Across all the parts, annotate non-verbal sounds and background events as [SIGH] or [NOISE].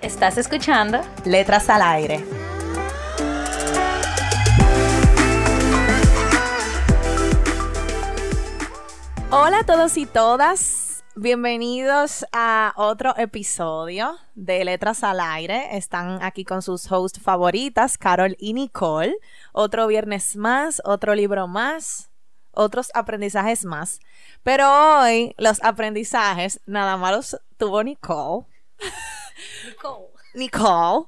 Estás escuchando Letras al Aire. Hola a todos y todas. Bienvenidos a otro episodio de Letras al Aire. Están aquí con sus hosts favoritas, Carol y Nicole. Otro viernes más, otro libro más, otros aprendizajes más. Pero hoy los aprendizajes nada más tuvo Nicole. Nicole.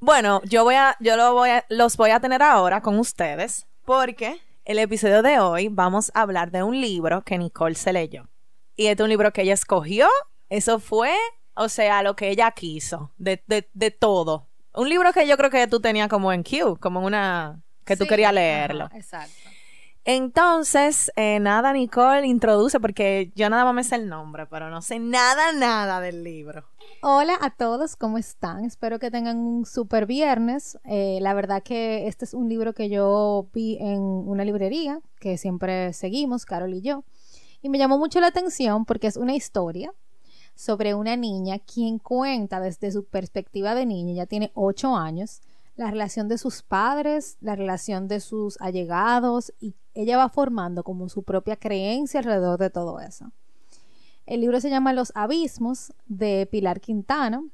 Bueno, yo voy a, yo lo voy a, los voy a tener ahora con ustedes porque el episodio de hoy vamos a hablar de un libro que Nicole se leyó. Y este es un libro que ella escogió. Eso fue, o sea, lo que ella quiso, de, de, todo. Un libro que yo creo que tú tenías como en Q, como en una... que tú querías leerlo. exacto. Entonces, eh, nada, Nicole, introduce, porque yo nada más me sé el nombre, pero no sé nada, nada del libro. Hola a todos, ¿cómo están? Espero que tengan un super viernes. Eh, la verdad que este es un libro que yo vi en una librería, que siempre seguimos, Carol y yo, y me llamó mucho la atención porque es una historia sobre una niña quien cuenta desde su perspectiva de niña, ya tiene ocho años, la relación de sus padres, la relación de sus allegados, y ella va formando como su propia creencia alrededor de todo eso. El libro se llama Los Abismos de Pilar Quintano.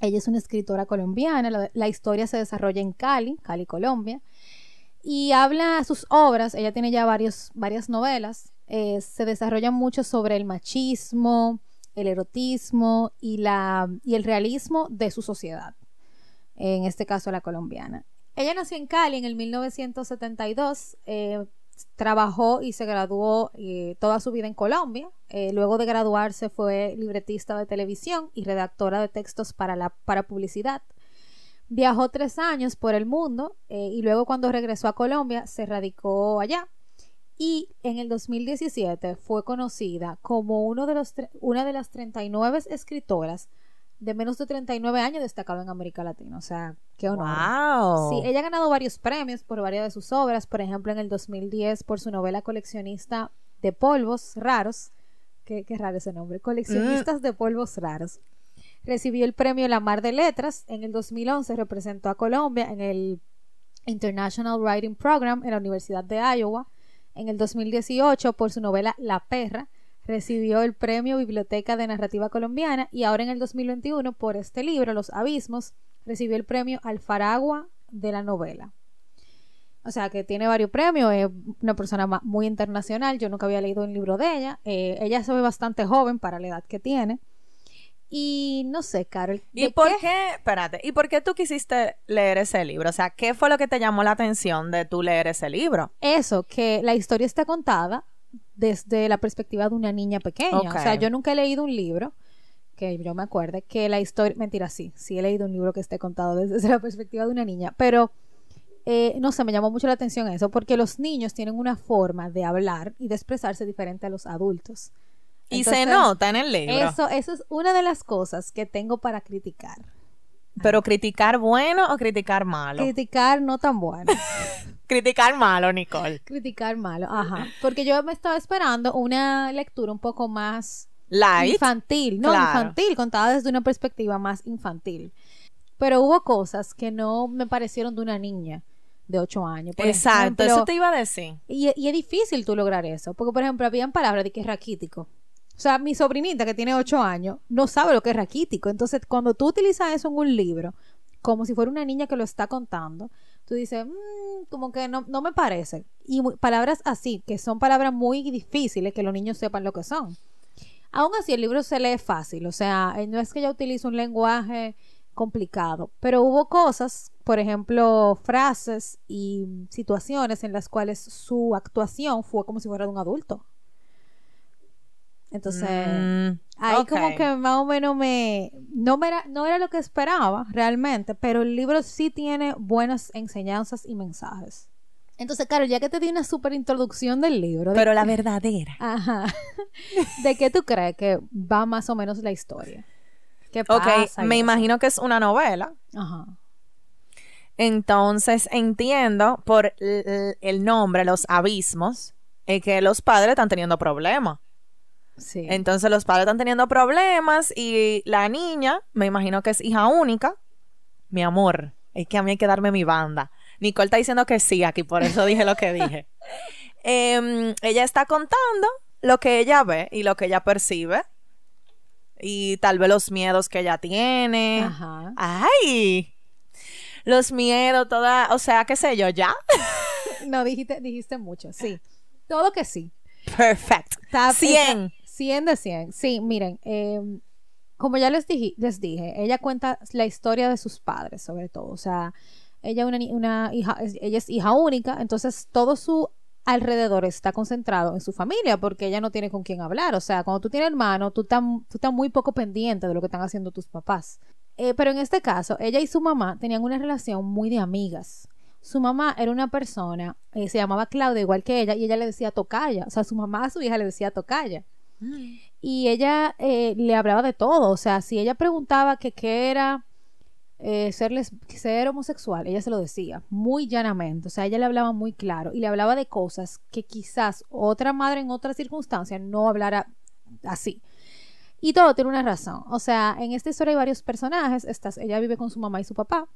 Ella es una escritora colombiana. La, historia se desarrolla en Cali, Cali, Colombia. Y habla sus obras, ella tiene ya varios, varias novelas, eh, se desarrollan mucho sobre el machismo, el erotismo y, la, y el realismo de su sociedad, en este caso la colombiana. Ella nació en Cali en el 1972, trabajó y se graduó eh, toda su vida en Colombia. Eh, luego de graduarse fue libretista de televisión y redactora de textos para, la, para publicidad. Viajó tres años por el mundo eh, y luego cuando regresó a Colombia se radicó allá. Y en el 2017 fue conocida como uno de los una de las 39 escritoras de menos de 39 años destacado en América Latina. O sea, qué honor. Wow. Sí, ella ha ganado varios premios por varias de sus obras. Por ejemplo, en el 2010 por su novela coleccionista de polvos raros. Qué, qué raro ese nombre. Coleccionistas mm. de polvos raros. Recibió el premio La Mar de Letras. En el 2011 representó a Colombia en el International Writing Program en la Universidad de Iowa. En el 2018 por su novela La Perra recibió el premio Biblioteca de Narrativa Colombiana y ahora en el 2021 por este libro, Los Abismos, recibió el premio Alfaragua de la novela. O sea, que tiene varios premios, es una persona muy internacional, yo nunca había leído un libro de ella, eh, ella se ve bastante joven para la edad que tiene. Y no sé, Carol. ¿Y por qué? Espérate, ¿y por qué tú quisiste leer ese libro? O sea, ¿qué fue lo que te llamó la atención de tú leer ese libro? Eso, que la historia está contada desde la perspectiva de una niña pequeña. O sea, yo nunca he leído un libro que yo me acuerde que la historia, mentira, sí, sí he leído un libro que esté contado [LAUGHS] desde, la perspectiva de una niña, pero eh, no sé, me llamó mucho la atención eso, porque los niños tienen una forma de hablar y de expresarse diferente a los adultos. y se nota en el libro. Eso, eso es una de las cosas que tengo para criticar. ¿Pero criticar bueno o criticar malo? Criticar no tan bueno. [LAUGHS] criticar malo, Nicole. Criticar malo, ajá. Porque yo me estaba esperando una lectura un poco más Light. infantil. No, infantil, contada desde una perspectiva más infantil. Pero hubo cosas que no me parecieron de una niña de 8 años. Exacto, eso te iba a decir. Y, y, es difícil tú lograr eso. Porque, por ejemplo, habían palabras de que es raquítico. O sea, mi sobrinita que tiene 8 años no sabe lo que es raquítico. Entonces, cuando tú utilizas eso en un libro, como si fuera una niña que lo está contando, tú dices, mmm, como que no, no me parece. Y palabras así, que son palabras muy difíciles que los niños sepan lo que son. Aún así, el libro se lee fácil, o sea, eh, no es que ella utilice un lenguaje complicado, pero hubo cosas, por ejemplo, frases y situaciones en las cuales su actuación fue como si fuera de un adulto. Entonces, Mm, ahí ok. como que más o menos me no, me era, no era lo que esperaba realmente, pero el libro sí tiene buenas enseñanzas y mensajes. Entonces, Carol, ya que te di una súper introducción del libro, de- Pero la verdadera. Ajá. [LAUGHS] ¿De qué tú crees que va más o menos la historia? ¿Qué Ok, pasa? y me eso? imagino que es una novela. Ajá. Entonces entiendo por el, el nombre, los abismos, eh, que los padres están teniendo problemas. Sí. Entonces los padres están teniendo problemas y la niña, me imagino que es hija única. Mi amor, es que a mí hay que darme mi banda. Nicole está diciendo que sí aquí, por eso dije lo que [LAUGHS] dije. Em, ella está contando lo que ella ve y lo que ella percibe. Y tal vez los miedos que ella tiene. Ajá. ¡Ay! Los miedos, toda, o sea, qué sé yo, ya. No, dijiste, dijiste mucho, sí. [LAUGHS] Todo que sí. Perfecto. Está- 100. Está- 100 de 100. Sí, miren, eh, como ya les dije, les dije, ella cuenta la historia de sus padres, sobre todo. O sea, ella una, una hija, ella es hija única, entonces todo su alrededor está concentrado en su familia porque ella no tiene con quién hablar. O sea, cuando tú tienes hermano, tú estás, tú estás muy poco pendiente de lo que están haciendo tus papás. Eh, pero en este caso, ella y su mamá tenían una relación muy de amigas. Su mamá era una persona, eh, se llamaba Claudia, igual que ella, y ella le decía tocaya. O sea, su mamá a su hija le decía tocaya. Y ella eh, le hablaba de todo. O sea, si ella preguntaba que qué era eh, ser, ser homosexual, ella se lo decía muy llanamente. O sea, ella le hablaba muy claro y le hablaba de cosas que quizás otra madre en otras circunstancias no hablara así. Y todo tiene una razón. O sea, en esta historia hay varios personajes. Estas, ella vive con su mamá y su papá.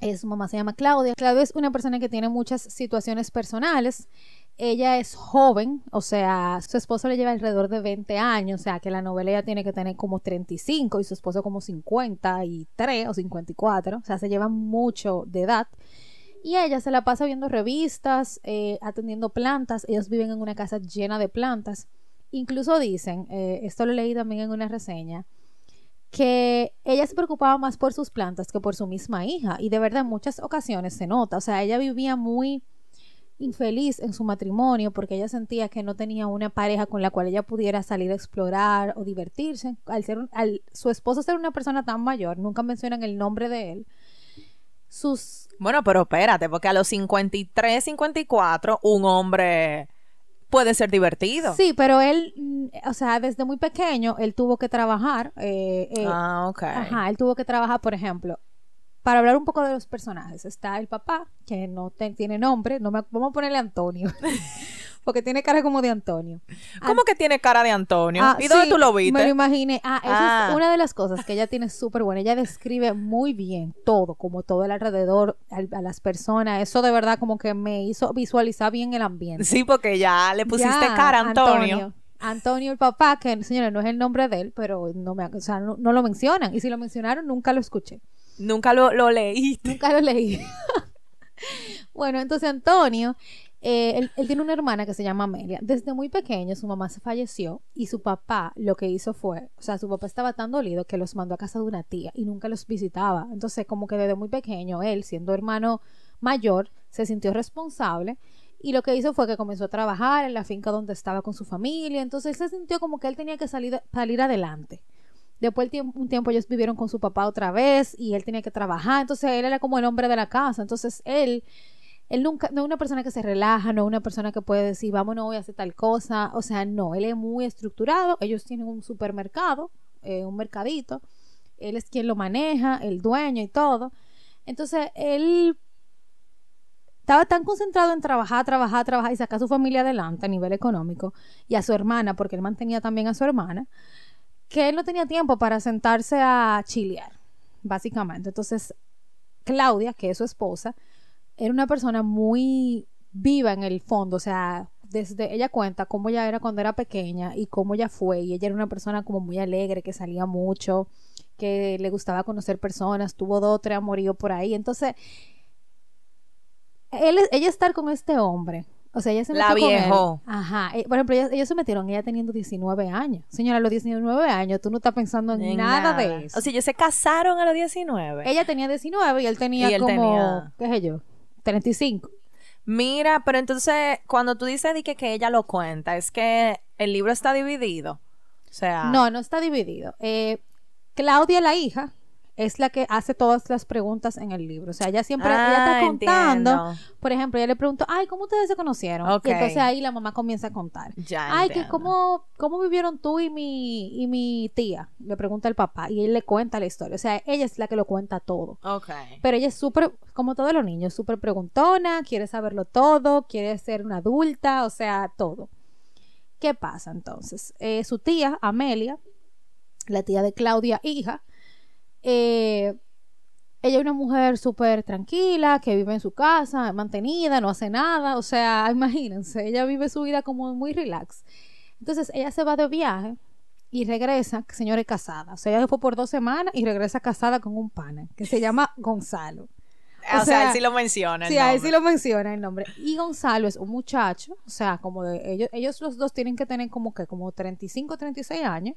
Eh, su mamá se llama Claudia. Claudia es una persona que tiene muchas situaciones personales. Ella es joven, o sea, su esposo le lleva alrededor de 20 años, o sea, que la novela tiene que tener como 35 y su esposo como 53 o 54, o sea, se llevan mucho de edad. Y ella se la pasa viendo revistas, eh, atendiendo plantas. Ellos viven en una casa llena de plantas. Incluso dicen, eh, esto lo leí también en una reseña, que ella se preocupaba más por sus plantas que por su misma hija. Y de verdad en muchas ocasiones se nota. O sea, ella vivía muy infeliz en su matrimonio porque ella sentía que no tenía una pareja con la cual ella pudiera salir a explorar o divertirse. Al ser su esposo ser una persona tan mayor, nunca mencionan el nombre de él. Sus Bueno, pero espérate, porque a los 53, 54, un hombre puede ser divertido. Sí, pero él, o sea, desde muy pequeño, él tuvo que trabajar. eh, eh, Ah, ok. Ajá, él tuvo que trabajar, por ejemplo, para hablar un poco de los personajes. Está el papá, que no te- tiene nombre, no me, vamos a ponerle Antonio, [LAUGHS] porque tiene cara como de Antonio. ¿Cómo que tiene cara de Antonio? Ah, ¿Y dónde sí, tú lo Me viste? lo imaginé. Ah, esa Ah. es una de las cosas que ella tiene súper buena. Ella describe muy bien todo, como todo el alrededor, al- a, las personas. Eso de verdad como que me hizo visualizar bien el ambiente. Sí, porque ya le pusiste Ya, cara a Antonio. Antonio, el papá, que señora, no es el nombre de él, pero no me, o sea, no, no lo mencionan. Y si lo mencionaron, nunca lo escuché. Nunca lo, lo leíste. Nunca lo leí. [LAUGHS] bueno, entonces Antonio, eh, él, él tiene una hermana que se llama Amelia. Desde muy pequeño su mamá se falleció y su papá lo que hizo fue, o sea, su papá estaba tan dolido que los mandó a casa de una tía y nunca los visitaba. Entonces, como que desde muy pequeño, él, siendo hermano mayor, se sintió responsable y lo que hizo fue que comenzó a trabajar en la finca donde estaba con su familia. Entonces, él se sintió como que él tenía que salir, salir adelante. Después tiempo, un tiempo ellos vivieron con su papá otra vez y él tenía que trabajar, entonces él era como el hombre de la casa, entonces él, él nunca, no es una persona que se relaja, no es una persona que puede decir, vámonos, voy a hacer tal cosa, o sea, no, él es muy estructurado, ellos tienen un supermercado, eh, un mercadito, él es quien lo maneja, el dueño y todo, entonces él estaba tan concentrado en trabajar, trabajar, trabajar y sacar a su familia adelante a nivel económico y a su hermana, porque él mantenía también a su hermana, que él no tenía tiempo para sentarse a chilear, básicamente. Entonces, Claudia, que es su esposa, era una persona muy viva en el fondo, o sea, desde ella cuenta cómo ella era cuando era pequeña y cómo ella fue, y ella era una persona como muy alegre, que salía mucho, que le gustaba conocer personas, tuvo dos o tres amoríos por ahí, entonces, él, ella estar con este hombre, o sea, ella se La metió con él. viejó. Ajá. eh, por ejemplo, ellos, ellos se metieron, ella teniendo 19 años. Señora, a los 19 años, tú no estás pensando en, En nada, de eso. O sea, ellos se casaron a los 19. ella tenía 19 y él tenía Y él como, tenía- qué sé yo, 35. Mira, pero entonces cuando tú dices que, que ella lo cuenta, es que el libro está dividido. O sea, No, no está dividido. Eh, Claudia, la hija, es la que hace todas las preguntas en el libro. O sea, ella siempre ella está Ah, contando. entiendo. Por ejemplo, ella le preguntó, ay, ¿cómo ustedes se conocieron? Y entonces ahí la mamá comienza a contar. Ya Ay, que cómo, ¿cómo vivieron tú y mi, y mi tía? Le pregunta el papá y él le cuenta la historia. O sea, ella es la que lo cuenta todo. Pero ella es súper, como todos los niños, súper preguntona, quiere saberlo todo, quiere ser una adulta, o sea, todo. ¿Qué pasa entonces? Eh, su tía, Amelia, la tía de Claudia, hija, eh, ella es una mujer súper tranquila, que vive en su casa, mantenida, no hace nada, o sea, [LAUGHS] imagínense, ella vive su vida como muy relax. Entonces ella se va de viaje y regresa, señora casada, o sea, ella se fue por dos semanas y regresa casada con un pana que se llama [LAUGHS] Gonzalo. O, O sea, sea, él sí lo menciona. el Sí, nombre. sí lo menciona el nombre. Y Gonzalo es un muchacho, o sea, como de ellos, ellos los dos tienen que tener como que como 35, 36 años.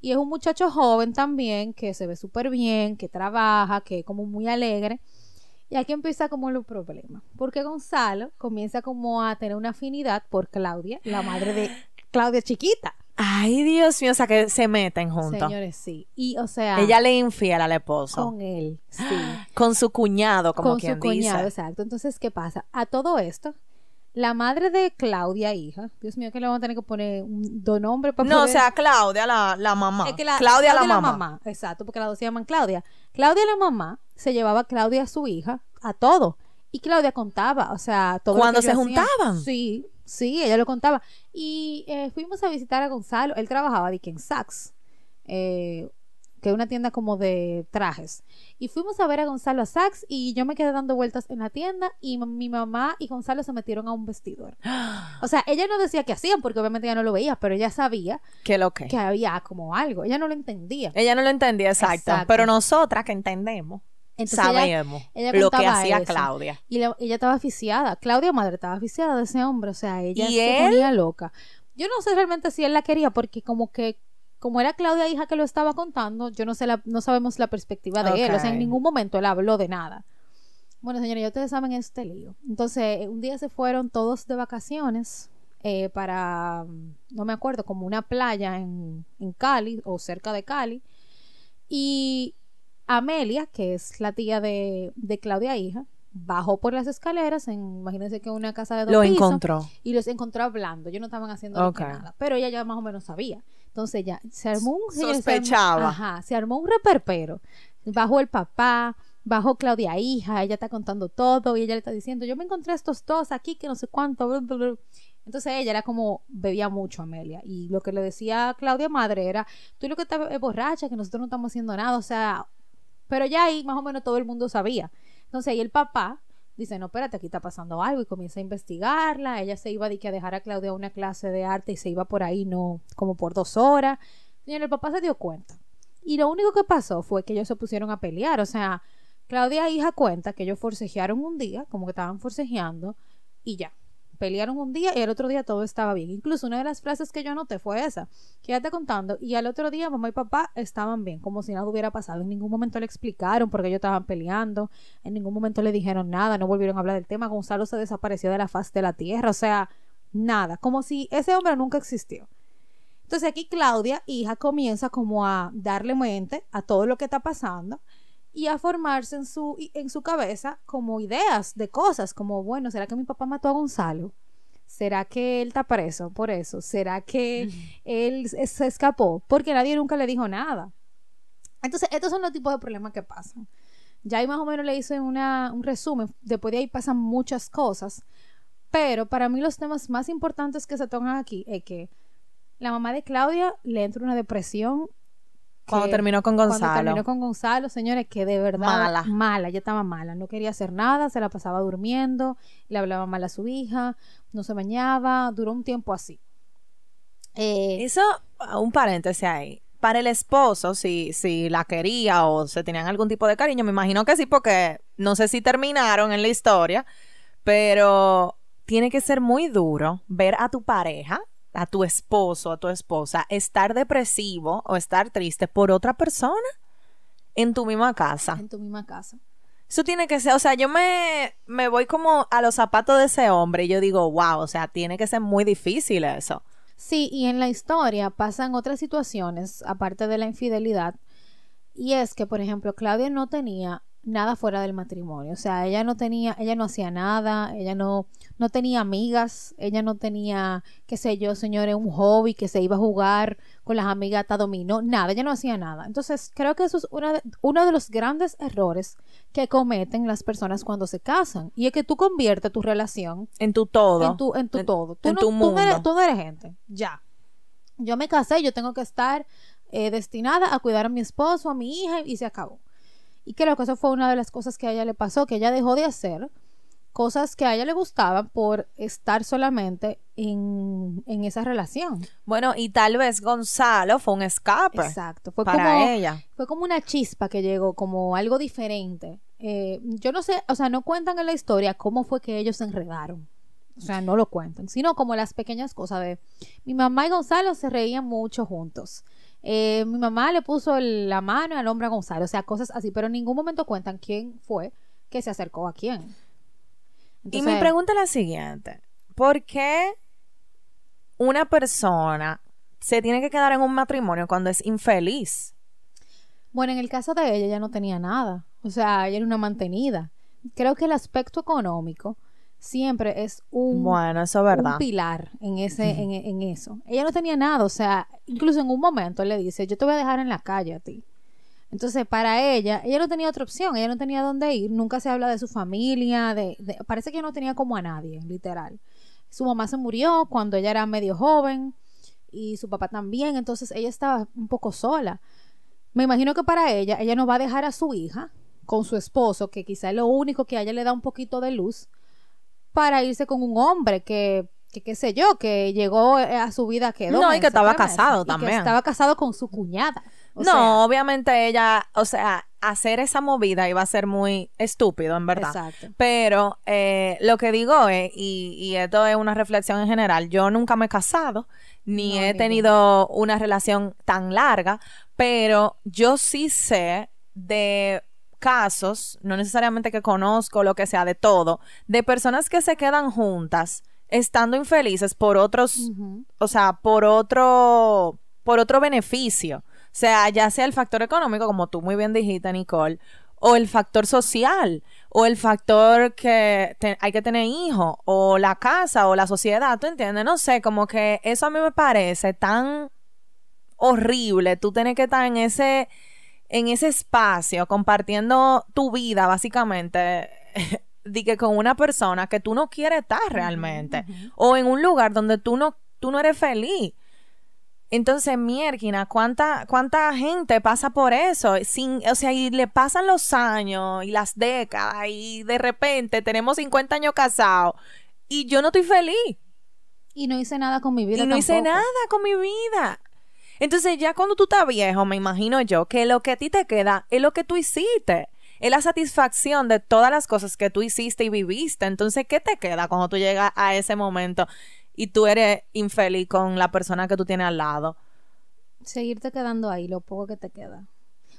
Y es un muchacho joven también, que se ve súper bien, que trabaja, que es como muy alegre. Y aquí empieza como los problemas. Porque Gonzalo comienza como a tener una afinidad por Claudia, la madre de [GASPS] Claudia chiquita. Ay, Dios mío, o sea, que se meten juntos. Señores, sí. Y, o sea, Ella le infiel al esposo. con él, sí. [GASPS] Con su cuñado, como con quien su cuñado, dice. exacto. Entonces, ¿qué pasa? A todo esto, la madre de Claudia, hija, Dios mío, que le vamos a tener que poner un dos nombres para No, o sea, Claudia, la, la mamá. Es que la- Claudia, la mamá. Exacto, porque las dos se llaman Claudia. Claudia, la mamá, se llevaba a Claudia, su hija, a todo. Y Claudia contaba, o sea, todo lo ¿Cuándo que ellos se juntaban? Sí, sí, ella lo contaba. Y eh, fuimos a visitar a Gonzalo. Él trabajaba de en Saks, eh, que es una tienda como de trajes. Y fuimos a ver a Gonzalo a Saks y yo me quedé dando vueltas en la tienda y mi mamá y Gonzalo se metieron a un vestidor. [GASPS] O sea, ella no decía qué hacían porque obviamente ella no lo veía, pero ella sabía ¿Qué lo que? que había como algo. Ella no lo entendía. Ella no lo entendía exacto, Exacto. pero nosotras que entendemos, Entonces sabemos ella lo que hacía eso. Claudia. Y la- ella estaba aficiada. Claudia madre estaba aficiada de ese hombre. O sea, ella ¿Y se ponía loca. Yo no sé realmente si él la quería, porque como que, como era Claudia hija que lo estaba contando, yo no sé la, no sabemos la perspectiva de él. O sea, en ningún momento él habló de nada. Bueno, señores, ya ustedes saben este lío. Entonces, eh, un día se fueron todos de vacaciones eh, para, mm, no me acuerdo, como una playa en, en Cali o cerca de Cali. Y Amelia, que es la tía de, de Claudia hija, bajó por las escaleras, en, imagínense que una casa de dos Lo pisos, encontró. y los encontró hablando. Ellos no estaban haciendo lo que Ok. nada, pero ella ya más o menos sabía. Entonces ya se armó un señores, se armó- Sospechaba. ajá, se armó un reperpero. Bajó el papá, bajó Claudia hija, ella está contando todo y ella le está diciendo, "Yo me encontré a estos dos aquí que no sé cuánto." bla, bla, bla". Entonces ella era como bebía mucho Amelia y lo que le decía a Claudia madre era, "Tú lo que estás es borracha, que nosotros no estamos haciendo nada", o sea, pero ya ahí más o menos todo el mundo sabía. Entonces ahí el papá dice, no, espérate, aquí está pasando algo y comienza a investigarla. Ella se iba de que a dejar a Claudia una clase de arte y se iba por ahí, no, como por dos horas. Y el papá se dio cuenta. Y lo único que pasó fue que ellos se pusieron a pelear. O sea, Claudia hija cuenta que ellos forcejearon un día, como que estaban forcejeando, y ya. Pelearon un día y el otro día todo estaba bien. Incluso una de las frases que yo anoté fue esa. Quédate contando. Y al otro día mamá y papá estaban bien, como si nada hubiera pasado. En ningún momento le explicaron por qué ellos estaban peleando. En ningún momento le dijeron nada. No volvieron a hablar del tema. Gonzalo se desapareció de la faz de la tierra. O sea, nada. Como si ese hombre nunca existió. Entonces aquí Claudia, hija, comienza como a darle mente a todo lo que está pasando y a formarse en su, en su cabeza como ideas de cosas, como, bueno, ¿será que mi papá mató a Gonzalo? ¿Será que él está preso por eso? ¿Será que él se escapó? Porque nadie nunca le dijo nada. Entonces, estos son los tipos de problemas que pasan. Ya ahí más o menos le hice una, un resumen. Después de ahí pasan muchas cosas. Pero para mí los temas más importantes que se tocan aquí es que la mamá de Claudia le entra una depresión. Cuando terminó con Cuando Gonzalo. terminó con Gonzalo, señores, que de verdad Mala. mala, ella estaba mala, no quería hacer nada, se la pasaba durmiendo, le hablaba mal a su hija, no se bañaba, duró un tiempo así. Eh, Eso, un paréntesis ahí. Para el esposo, si, si la quería o se tenían algún tipo de cariño, me imagino que sí, porque no sé si terminaron en la historia, pero tiene que ser muy duro ver a tu pareja, a tu esposo, a tu esposa, estar depresivo o estar triste por otra persona en tu misma casa. en tu misma casa. Eso tiene que ser, o sea, yo me, me voy como a los zapatos de ese hombre y yo digo, wow, o sea, tiene que ser muy difícil eso. Sí, y en la historia pasan otras situaciones, aparte de la infidelidad, y es que, por ejemplo, Claudia no tenía nada fuera del matrimonio. O sea, ella no tenía, ella no hacía nada, ella no, no tenía amigas, ella no tenía, qué sé yo, señores, un hobby que se iba a jugar con las amigas hasta dominó, nada, ella no hacía nada. Entonces, creo que eso es una de, uno de los grandes errores que cometen las personas cuando se casan. Y es que tú conviertes tu relación En tu todo. en tu, en tu todo. Tú en no, tu tú no eres, mundo. tú no eres gente. Ya. Yo me casé, yo tengo que estar eh, destinada a cuidar a mi esposo, a mi hija, y se acabó. Y creo que eso fue una de las cosas que a ella le pasó, que ella dejó de hacer cosas que a ella le gustaban por estar solamente en, en esa relación. Bueno, y tal vez Gonzalo fue un escape Exacto. Fue para como, ella. fue como una chispa que llegó, como algo diferente. Eh, yo no sé, o sea, no cuentan en la historia cómo fue que ellos se enredaron. O sea, no lo cuentan, sino como las pequeñas cosas de mi mamá y Gonzalo se reían mucho juntos. Eh, mi mamá le puso la mano al hombro a Gonzalo, o sea, cosas así, pero en ningún momento cuentan quién fue que se acercó a quién. y mi pregunta es la siguiente. ¿Por qué una persona se tiene que quedar en un matrimonio cuando es infeliz? Bueno, en el caso de ella, ella no tenía nada. O sea, ella era una mantenida. Creo que el aspecto económico siempre es un, Bueno, eso es un verdad. pilar en ese, en, en eso. Ella no tenía nada, o sea, incluso en un momento él le dice, yo te voy a dejar en la calle a ti. Entonces, para ella, ella no tenía otra opción, ella no tenía dónde ir, nunca se habla de su familia, de, de- parece que no tenía como a nadie, literal. Su mamá se murió cuando ella era medio joven y su papá también, entonces ella estaba un poco sola. Me imagino que para ella, ella no va a dejar a su hija con su esposo, que quizá es lo único que a ella le da un poquito de luz, para irse con un hombre que, que qué sé yo, que llegó eh, a su vida que No, y que estaba casado y que también. estaba casado con su cuñada. O no, sea, obviamente ella, o sea, hacer esa movida iba a ser muy estúpido, en verdad. Exacto. Pero eh, lo que digo es, y, y esto es una reflexión en general, yo nunca me he casado, ni No, he ni tenido una relación tan larga, pero yo sí sé de casos, no necesariamente que conozco, lo que sea, de todo, de personas que se quedan juntas estando infelices por otros, o sea, por otro, por otro beneficio. O sea, ya sea el factor económico, como tú muy bien dijiste, Nicole, o el factor social, o el factor que hay que tener hijos, o la casa, o la sociedad, ¿tú entiendes? No sé, como que eso a mí me parece tan horrible, tú tienes que estar en ese, en ese espacio compartiendo tu vida, básicamente, [LAUGHS] de que con una persona que tú no quieres estar realmente, o en un lugar donde tú no, tú no eres feliz. Entonces, mierquina, ¿cuánta, ¿cuánta gente pasa por eso? Sin, o sea, y le pasan los años y las décadas y de repente tenemos 50 años casados y yo no estoy feliz Y no hice nada con mi vida. y no hice nada con mi vida. Entonces, ya cuando tú estás viejo, me imagino yo que lo que a ti te queda es lo que tú hiciste. Es la satisfacción de todas las cosas que tú hiciste y viviste. Entonces, ¿qué te queda cuando tú llegas a ese momento y tú eres infeliz con la persona que tú tienes al lado? Seguirte quedando ahí, lo poco que te queda.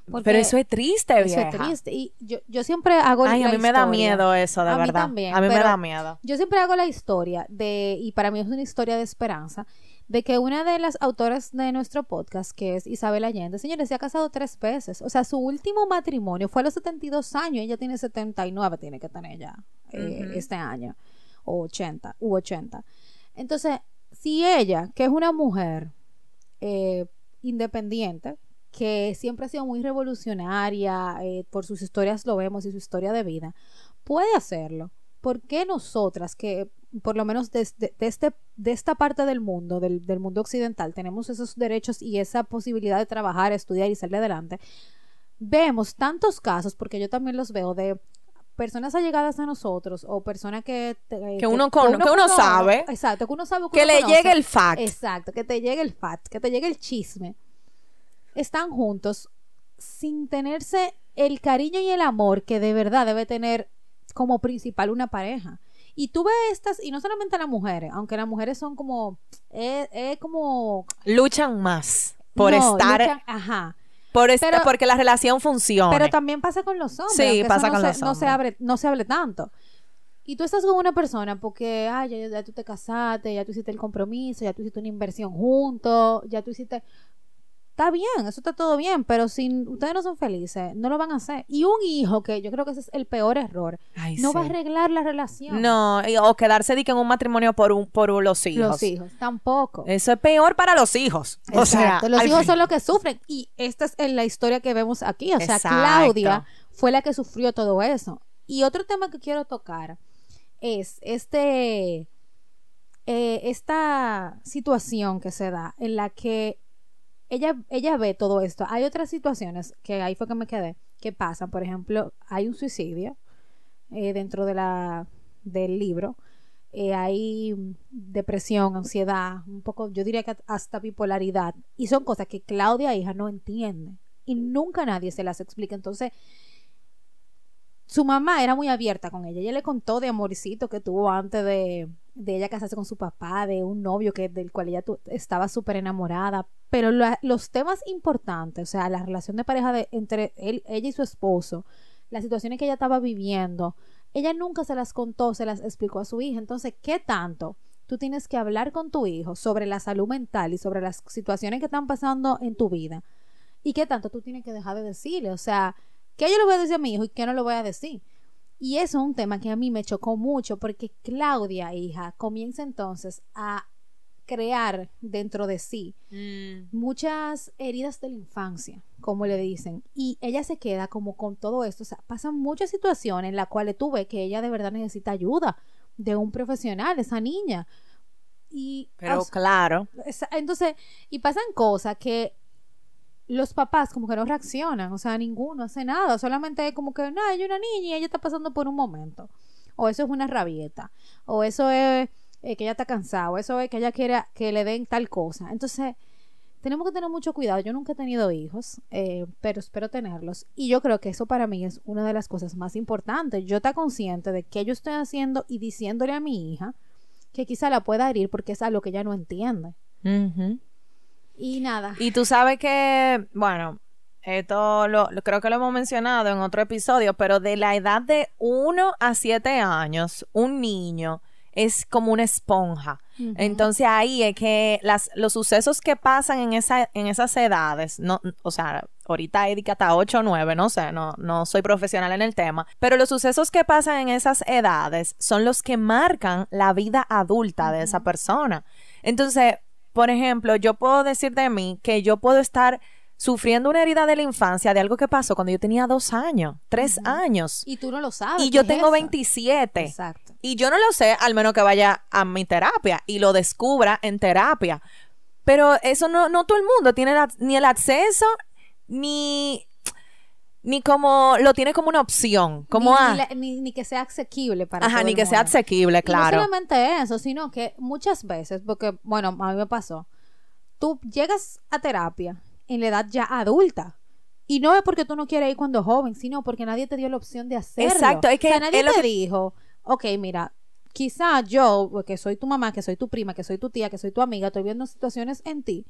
Porque Pero eso es triste, eso vieja. es triste. Y yo, yo siempre hago Ay, a mí me da miedo eso, de A mí verdad. también, a mí me da miedo. Yo siempre hago la historia de, y para mí es una historia de esperanza, de que una de las autoras de nuestro podcast, que es Isabel Allende, señores, se ha casado tres veces. O sea, su último matrimonio fue a los 72 años, ella tiene 79, tiene que tener ya eh, este año, o 80, u 80. Entonces, si ella, que es una mujer eh, independiente, que siempre ha sido muy revolucionaria, eh, por sus historias lo vemos y su historia de vida, puede hacerlo. ¿Por qué nosotras, que por lo menos desde de este, de esta parte del mundo, del, del mundo occidental, tenemos esos derechos y esa posibilidad de trabajar, estudiar y salir adelante, vemos tantos casos, porque yo también los veo, de personas allegadas a nosotros o personas que... te- Que uno con- que uno sabe. Exacto, que uno sabe. Que uno le conoce. llegue el fact. Exacto, que te llegue el fact, que te llegue el chisme. Están juntos sin tenerse el cariño y el amor que de verdad debe tener como principal una pareja. Y tú ves estas, y no solamente las mujeres, aunque las mujeres son como, es, es como... Luchan más por no, estar, luchan- ajá. por est- pero- porque la relación funcione. Pero también pasa con los hombres. Sí, pasa no con se, los no se hombres. abre, no se hable tanto. Y tú estás con una persona porque, ay, ya, ya tú te casaste, ya tú hiciste el compromiso, ya tú hiciste una inversión juntos, ya tú hiciste... Está bien, eso está todo bien, pero si ustedes no son felices, no lo van a hacer. Y un hijo, que yo creo que ese es el peor error, Ay, no va a arreglar la relación. No, y- o quedarse en un matrimonio por un, por los hijos. Los hijos, tampoco. Eso es peor para los hijos. O sea, los hijos fin- son los que sufren. Y esta es la historia que vemos aquí. O sea, Exacto. Claudia fue la que sufrió todo eso. Y otro tema que quiero tocar es este eh, esta situación que se da en la que ella, ella ve todo esto. Hay otras situaciones que ahí fue que me quedé, que pasan. Por ejemplo, hay un suicidio eh, dentro de la, del libro. Eh, hay depresión, ansiedad, un poco, yo diría que hasta bipolaridad. Y son cosas que Claudia, hija, no entiende. Y nunca nadie se las explica. Entonces, su mamá era muy abierta con ella. Ella le contó de amorcito que tuvo antes de, de ella casarse con su papá, de un novio que, del cual ella estaba súper enamorada. Pero los temas importantes, o sea, la relación de pareja entre él, ella y su esposo, las situaciones que ella estaba viviendo, ella nunca se las contó, se las explicó a su hija. Entonces, ¿qué tanto? Tú tienes que hablar con tu hijo sobre la salud mental y sobre las situaciones que están pasando en tu vida. ¿Y qué tanto tú tienes que dejar de decirle? O sea, ¿qué yo le voy a decir a mi hijo y qué no le voy a decir? Y eso es un tema que a mí me chocó mucho porque Claudia, hija, comienza entonces a crear dentro de sí Mm. muchas heridas de la infancia, como le dicen, y ella se queda como con todo esto, o sea, pasan muchas situaciones en las cuales tú ves que ella de verdad necesita ayuda de un profesional, esa niña. Y Pero o sea, claro. entonces, y pasan cosas que los papás como que no reaccionan, o sea, ninguno hace nada, solamente es como que, no, es una niña y ella está pasando por un momento, o eso es una rabieta, o eso es eh, que ella está cansada, o eso es que ella quiere que le den tal cosa. Entonces, tenemos que tener mucho cuidado. Yo nunca he tenido hijos, eh, pero espero tenerlos. Y yo creo que eso para mí es una de las cosas más importantes. Yo estar consciente de qué yo estoy haciendo y diciéndole a mi hija que quizá la pueda herir porque es algo que ella no entiende. Ujú. Y nada. Y tú sabes que, bueno, esto lo, creo que lo hemos mencionado en otro episodio, pero de la edad de 1 a 7 años, un niño es como una esponja. Entonces ahí es que las, los sucesos que pasan en, esa, en esas edades, no, o sea, ahorita hasta 8 o 9, no sé, no, no soy profesional en el tema, pero los sucesos que pasan en esas edades son los que marcan la vida adulta de esa persona. Entonces, por ejemplo, yo puedo decir de mí que yo puedo estar sufriendo una herida de la infancia de algo que pasó cuando yo tenía dos años, tres años. Y tú no lo sabes. Y yo ¿qué es tengo eso? 27. Exacto. Y yo no lo sé, al menos que vaya a mi terapia y lo descubra en terapia. Pero eso no, no todo el mundo tiene la- ni el acceso, ni, ni como lo tiene como una opción. Como, ni, ah, ni la- ni- ni que sea asequible para ajá, todo ni el que sea asequible, Y claro. no solamente eso, sino que muchas veces, porque, bueno, a mí me pasó, tú llegas a terapia en la edad ya adulta. Y no es porque tú no quieres ir cuando joven, sino porque nadie te dio la opción de hacerlo. Exacto, es que O sea, nadie es te que- dijo, ok, mira, quizá yo, que soy tu mamá, que soy tu prima, que soy tu tía, que soy tu amiga, estoy viendo situaciones en ti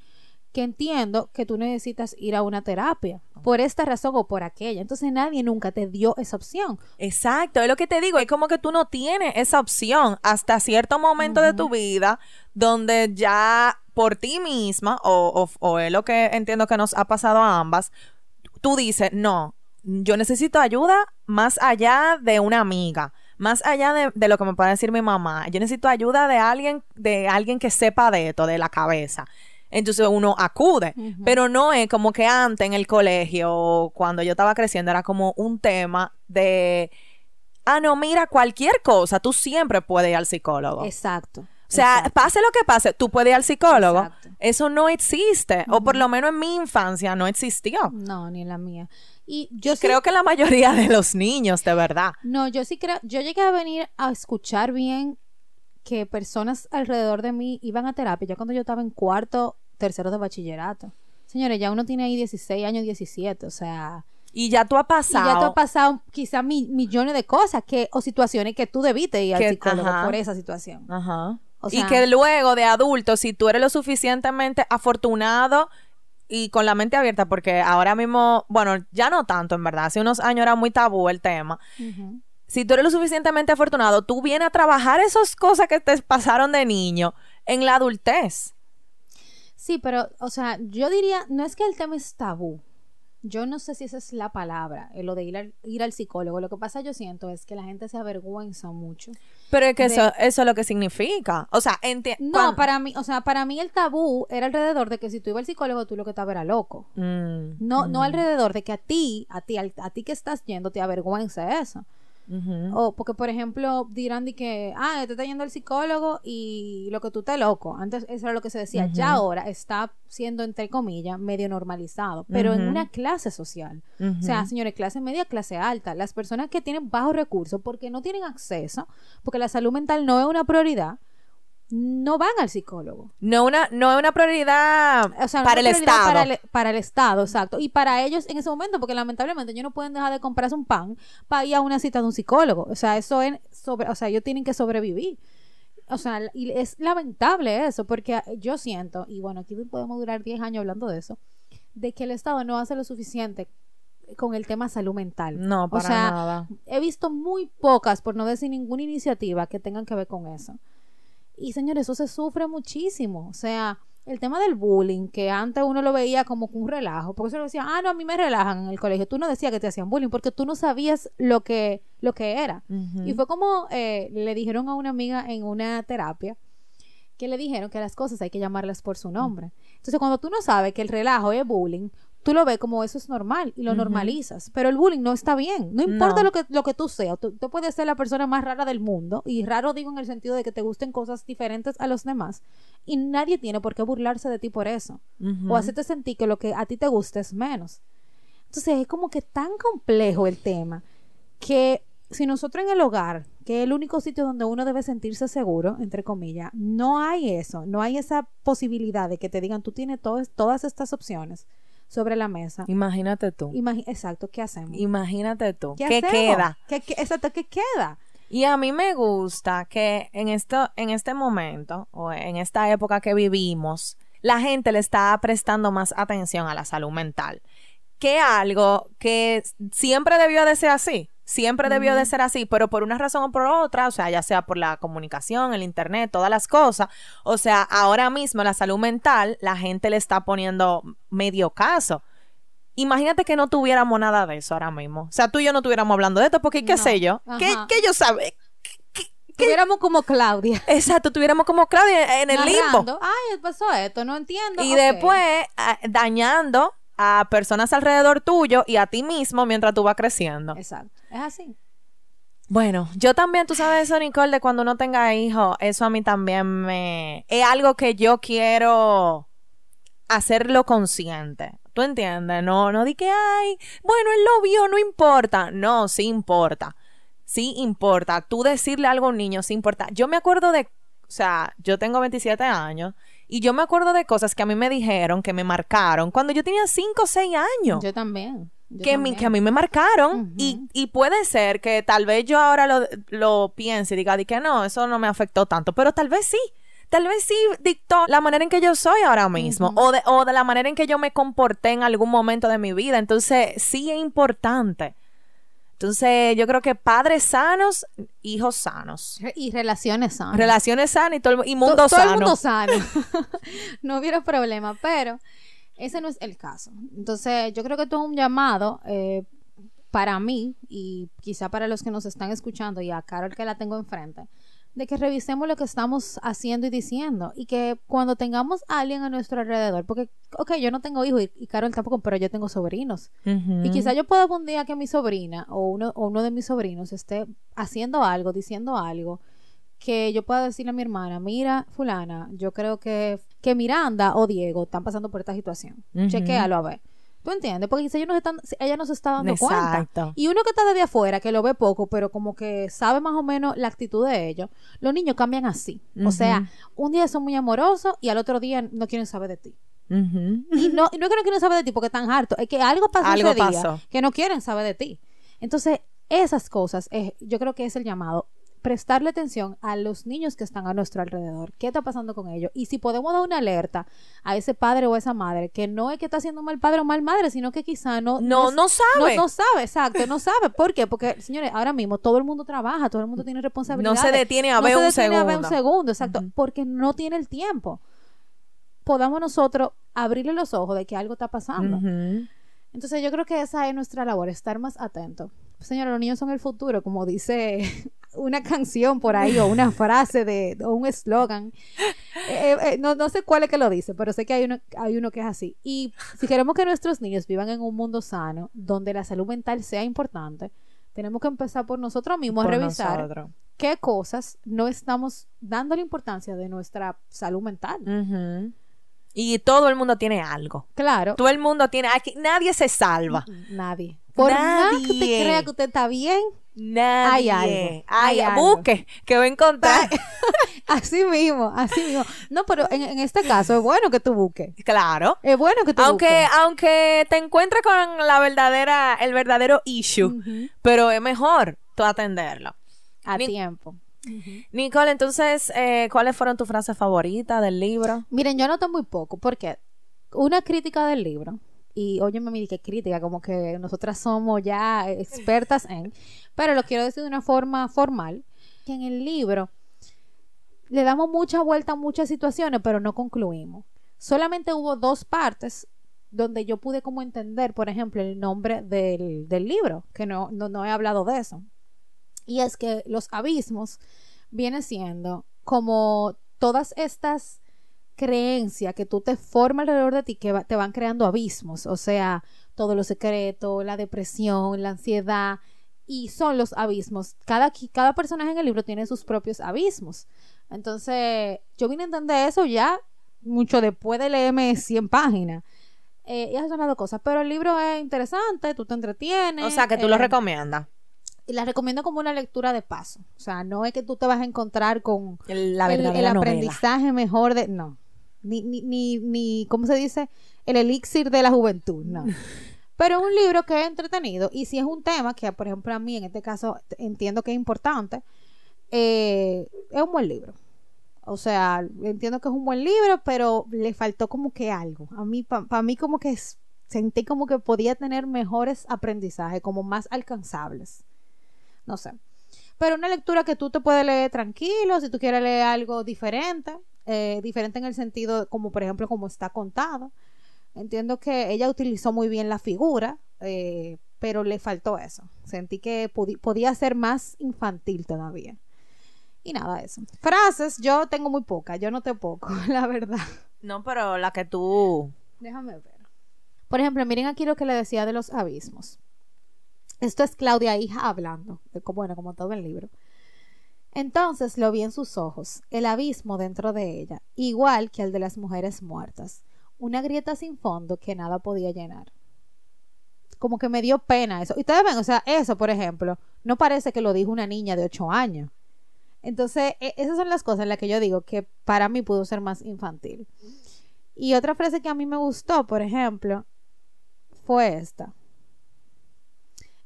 que entiendo que tú necesitas ir a una terapia por esta razón o por aquella. Entonces nadie nunca te dio esa opción. Exacto, es lo que te digo, es como que tú no tienes esa opción hasta cierto momento de tu vida donde ya por ti misma, o, o- o es lo que entiendo que nos ha pasado a ambas, tú dices, no, yo necesito ayuda más allá de una amiga, más allá de, de lo que me puede decir mi mamá, yo necesito ayuda de alguien, de alguien que sepa de esto, de la cabeza. Entonces uno acude, pero no es como que antes en el colegio, cuando yo estaba creciendo, era como un tema de, ah, no, mira, cualquier cosa, tú siempre puedes ir al psicólogo. Exacto. O sea, exacto. pase lo que pase, tú puedes ir al psicólogo. Exacto. Eso no existe, o por lo menos en mi infancia no existió. No, ni en la mía. Y yo sí- Creo que la mayoría de los niños, de verdad. No, yo sí creo, yo llegué a venir a escuchar bien que personas alrededor de mí iban a terapia ya cuando yo estaba en cuarto, tercero de bachillerato. Señores, ya uno tiene ahí 16 años, 17, o sea, Y ya tú has y pasado. ya tú has pasado quizá mi- millones de cosas que o situaciones que tú debiste ir al psicólogo ajá. por esa situación. Ajá. O y que luego de adulto, si tú eres lo suficientemente afortunado y con la mente abierta, porque ahora mismo, bueno, ya no tanto en verdad, hace unos años era muy tabú el tema. Si tú eres lo suficientemente afortunado, tú vienes a trabajar esas cosas que te pasaron de niño en la adultez. Sí, pero, o sea, yo diría, no es que el tema es tabú. Yo no sé si esa es la palabra, eh, lo de ir al, ir al psicólogo. Lo que pasa, yo siento, es que la gente se avergüenza mucho. Pero es que De- eso, eso es lo que significa. O sea, enti- No, para mí, o sea, para mí el tabú era alrededor de que si tú ibas al psicólogo, tú lo que estaba era loco. Mm, No, no mm, alrededor de que a ti, a ti, al- a ti que estás yendo, te avergüenza eso. O porque, por ejemplo, dirán de que, ah, te está yendo al psicólogo y lo que tú estás loco. Antes eso era lo que se decía. Ya ahora está siendo, entre comillas, medio normalizado. Pero en una clase social. O sea, señores, clase media, clase alta. Las personas que tienen bajos recursos porque no tienen acceso, porque la salud mental no es una prioridad, no van al psicólogo. No, una, no es una prioridad O sea, para el prioridad Estado. Para el, para el Estado, exacto. Y para ellos en ese momento, porque lamentablemente ellos no pueden dejar de comprarse un pan para ir a una cita de un psicólogo. O sea, eso es sobre, o sea, ellos tienen que sobrevivir. O sea, y es lamentable eso, porque yo siento, y bueno, aquí podemos durar 10 años hablando de eso, de que el Estado no hace lo suficiente con el tema salud mental. No, para o sea, nada. he visto muy pocas, por no decir ninguna iniciativa que tengan que ver con eso. Y señores, eso se sufre muchísimo. O sea, el tema del bullying, que antes uno lo veía como un relajo, porque eso lo decía, ah, no, a mí me relajan en el colegio. Tú no decías que te hacían bullying porque tú no sabías lo que, lo que era. Y fue como eh, le dijeron a una amiga en una terapia que le dijeron que las cosas hay que llamarlas por su nombre. Entonces, cuando tú no sabes que el relajo es bullying, tú lo ves como eso es normal y lo normalizas. Pero el bullying no está bien. No importa No. lo que lo que tú seas. Tú, tú puedes ser la persona más rara del mundo. Y raro digo en el sentido de que te gusten cosas diferentes a los demás. Y nadie tiene por qué burlarse de ti por eso. O hacerte sentir que lo que a ti te gusta es menos. Entonces es como que tan complejo el tema que si nosotros en el hogar, que es el único sitio donde uno debe sentirse seguro, entre comillas, no hay eso, no hay esa posibilidad de que te digan, tú tienes todas todas estas opciones sobre la mesa. Imagínate tú. Imagi- Exacto, ¿qué hacemos? Imagínate tú. ¿Qué, hacemos? queda? ¿Qué, qué- exacto, ¿qué queda? Y a mí me gusta que en esto, en este momento, o en esta época que vivimos, la gente le está prestando más atención a la salud mental. Que algo que siempre debió de ser así. Siempre debió de ser así, pero por una razón o por otra, o sea, ya sea por la comunicación, el internet, todas las cosas. O sea, ahora mismo la salud mental, la gente le está poniendo medio caso. Imagínate que no tuviéramos nada de eso ahora mismo. O sea, tú y yo no estuviéramos hablando de esto, porque qué No. sé yo. ¿Qué, Ajá. qué yo sabe? Tuviéramos como Claudia. Exacto, tuviéramos como Claudia en el limbo. Ay, pasó esto, no entiendo. Y después ah, dañando a personas alrededor tuyo y a ti mismo mientras tú vas creciendo. Exacto, es así. Bueno, yo también, tú sabes eso, Nicole, de cuando uno tenga hijos, eso a mí también me... Es algo que yo quiero hacerlo consciente. ¿Tú entiendes? No, no di que, ay, bueno, él lo vio, no importa. No, sí importa. Sí importa. Tú decirle algo a un niño, sí importa. Yo me acuerdo de, o sea, yo tengo 27 años y yo me acuerdo de cosas que a mí me dijeron, que me marcaron, cuando yo tenía 5 o 6 años Yo también. Que, mi- que a mí me marcaron y, y puede ser que tal vez yo ahora lo, lo piense y diga di que no, eso no me afectó tanto, pero tal vez sí. Tal vez sí dictó la manera en que yo soy ahora mismo o, de, o de la manera en que yo me comporté en algún momento de mi vida. Entonces, sí es importante. Entonces, yo creo que padres sanos, hijos sanos. Y relaciones sanas. Relaciones sanas y, todo el, y mundo To- todo sano. el mundo sano. [LAUGHS] [LAUGHS] no hubiera problema, pero ese no es el caso. Entonces, yo creo que esto es un llamado eh, para mí y quizá para los que nos están escuchando y a Carol que la tengo enfrente, de que revisemos lo que estamos haciendo y diciendo y que cuando tengamos a alguien a nuestro alrededor, porque, ok, yo no tengo hijos y, y Carol tampoco, pero yo tengo sobrinos. Y quizá yo pueda un día que mi sobrina o uno, o uno de mis sobrinos esté haciendo algo, diciendo algo, que yo pueda decirle a mi hermana, mira, fulana, yo creo que, que Miranda o Diego están pasando por esta situación. Ujú. Chequéalo a ver. ¿Tú entiendes? Porque quizá ellos nos están, ella no se está dando cuenta. Exacto. Y uno que está desde afuera, que lo ve poco, pero como que sabe más o menos la actitud de ellos, los niños cambian así. O sea, un día son muy amorosos y al otro día no quieren saber de ti. Y no, no es que no quieren saber de ti porque están hartos, es que algo pasó Algo ese día pasó. que no quieren saber de ti. Entonces, esas cosas, eh, yo creo que es el llamado. Prestarle atención a los niños que están a nuestro alrededor. ¿Qué está pasando con ellos? Y si podemos dar una alerta a ese padre o esa madre, que no es que está haciendo mal padre o mal madre, sino que quizá no... No, no, sabe. No, no, sabe, exacto, no sabe. ¿Por qué? Porque, señores, ahora mismo todo el mundo trabaja, todo el mundo tiene responsabilidad. No se detiene a ver un segundo. A ver un segundo, exacto, porque no tiene el tiempo. Podamos nosotros abrirle los ojos de que algo está pasando. Entonces yo creo que esa es nuestra labor, estar más atento. Señora, los niños son el futuro, como dice una canción por ahí o una [LAUGHS] frase de o un eslogan. Eh, eh, no, no, sé cuál es que lo dice, pero sé que hay uno, hay uno que es así. Y si queremos que nuestros niños vivan en un mundo sano, donde la salud mental sea importante, tenemos que empezar por nosotros mismos a revisar qué cosas no estamos dando la importancia de nuestra salud mental. Y todo el mundo tiene algo. Claro. Todo el mundo tiene. Nadie se salva. Nadie. Por nadie. más que usted crea que usted está bien, Nadie. Hay algo. Hay, Busque, que va a encontrar. [LAUGHS] así mismo, así mismo. No, pero en, este caso es bueno que tú busques. Claro. Es bueno que tú aunque, busques. Aunque te encuentres con la verdadera, el verdadero issue, pero es mejor tú atenderlo. A tiempo. Nicole, entonces, eh, ¿cuáles fueron tus frases favoritas del libro? Miren, yo noto muy poco, porque una crítica del libro, y óyeme, me que crítica, como que nosotras somos ya expertas en, pero lo quiero decir de una forma formal, que en el libro le damos mucha vuelta a muchas situaciones, pero no concluimos. Solamente hubo dos partes donde yo pude como entender, por ejemplo, el nombre del, del libro, que no, no, no he hablado de eso. Y es que los abismos viene siendo como todas estas creencias que tú te formas alrededor de ti que te van creando abismos, o sea, todo lo secreto, la depresión, la ansiedad, y son los abismos. Cada, cada personaje en el libro tiene sus propios abismos. Entonces, yo vine a entender eso ya mucho después de leerme 100 páginas. Eh, y has sonado cosas, pero el libro es interesante, tú te entretienes. O sea, que tú lo eh, recomiendas y la recomiendo como una lectura de paso. O sea, no es que tú te vas a encontrar con el, la el, aprendizaje mejor de. No. Ni, ni, ni, ni, ¿cómo se dice? El elixir de la juventud, no. [LAUGHS] Pero es un libro que es entretenido y si es un tema que, por ejemplo, a mí en este caso entiendo que es importante, eh, es un buen libro. O sea, entiendo que es un buen libro, pero le faltó como que algo. A mí, para mí como que sentí como que podía tener mejores aprendizajes, como más alcanzables no sé. Pero una lectura que tú te puedes leer tranquilo, si tú quieres leer algo diferente, eh, diferente en el sentido como por ejemplo como está contado. Entiendo que ella utilizó muy bien la figura, eh, pero le faltó eso. Sentí que podía ser más infantil todavía. Y nada, eso. Frases, yo tengo muy pocas, yo no tengo poco, [LAUGHS] la verdad. No, pero la que tú... Déjame ver. Por ejemplo, miren aquí lo que le decía de los abismos. Esto es Claudia hija hablando, bueno, como todo el libro. Entonces lo vi en sus ojos, el abismo dentro de ella, igual que el de las mujeres muertas, una grieta sin fondo que nada podía llenar. Como que me dio pena eso. Y ustedes ven, o sea, eso, por ejemplo, no parece que lo dijo una niña de ocho años. Entonces, e, esas son las cosas en las que yo digo que para mí pudo ser más infantil. Y otra frase que a mí me gustó, por ejemplo, fue esta.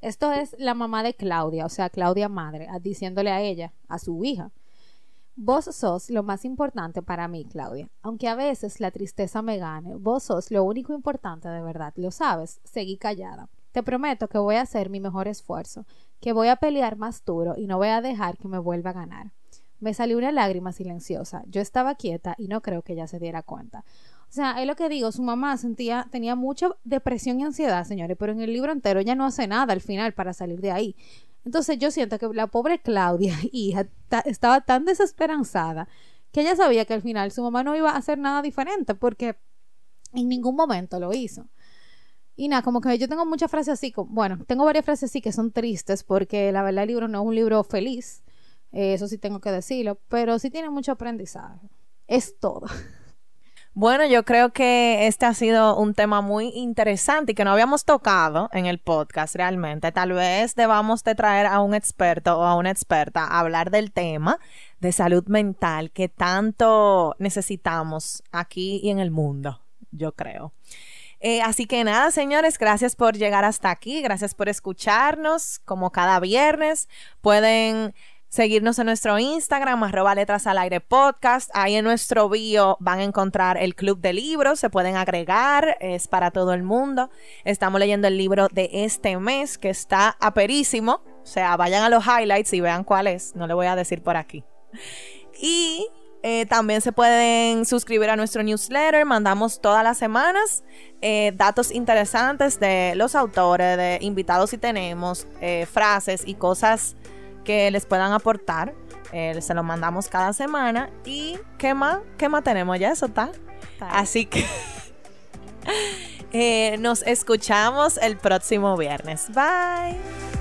Esto es la mamá de Claudia, o sea, Claudia madre, diciéndole a ella, a su hija. Vos sos lo más importante para mí, Claudia. Aunque a veces la tristeza me gane, vos sos lo único importante de verdad. Lo sabes, seguí callada. Te prometo que voy a hacer mi mejor esfuerzo, que voy a pelear más duro y no voy a dejar que me vuelva a ganar. Me salió una lágrima silenciosa. Yo estaba quieta y no creo que ella se diera cuenta. Sea, es lo que digo, su mamá sentía, tenía mucha depresión y ansiedad, señores, pero en el libro entero ella no hace nada al final para salir de ahí. Entonces yo siento que la pobre Claudia, [LAUGHS] hija, estaba tan desesperanzada que ella sabía que al final su mamá no iba a hacer nada diferente porque en ningún momento lo hizo. Y nada, como que yo tengo muchas frases así, bueno, tengo varias frases así que son tristes porque la verdad el libro no es un libro feliz, eh, eso sí tengo que decirlo, pero sí tiene mucho aprendizaje. Es todo. [LAUGHS] Bueno, yo creo que este ha sido un tema muy interesante y que no habíamos tocado en el podcast realmente. Tal vez debamos de traer a un experto o a una experta a hablar del tema de salud mental que tanto necesitamos aquí y en el mundo, yo creo. Eh, así que nada, señores, gracias por llegar hasta aquí, gracias por escucharnos como cada viernes. Pueden seguirnos en nuestro Instagram, arroba letras al aire podcast. Ahí en nuestro bio van a encontrar el club de libros, se pueden agregar, es para todo el mundo. Estamos leyendo el libro de este mes que está aperísimo. O sea, vayan a los highlights y vean cuál es. No le voy a decir por aquí. Y eh, también se pueden suscribir a nuestro newsletter. Mandamos todas las semanas eh, datos interesantes de los autores, de invitados si tenemos, eh, frases y cosas que les puedan aportar. se lo mandamos cada semana. ¿Y qué más? ¿Qué más tenemos? Ya eso está. Así que [LAUGHS] nos escuchamos el próximo viernes. Bye.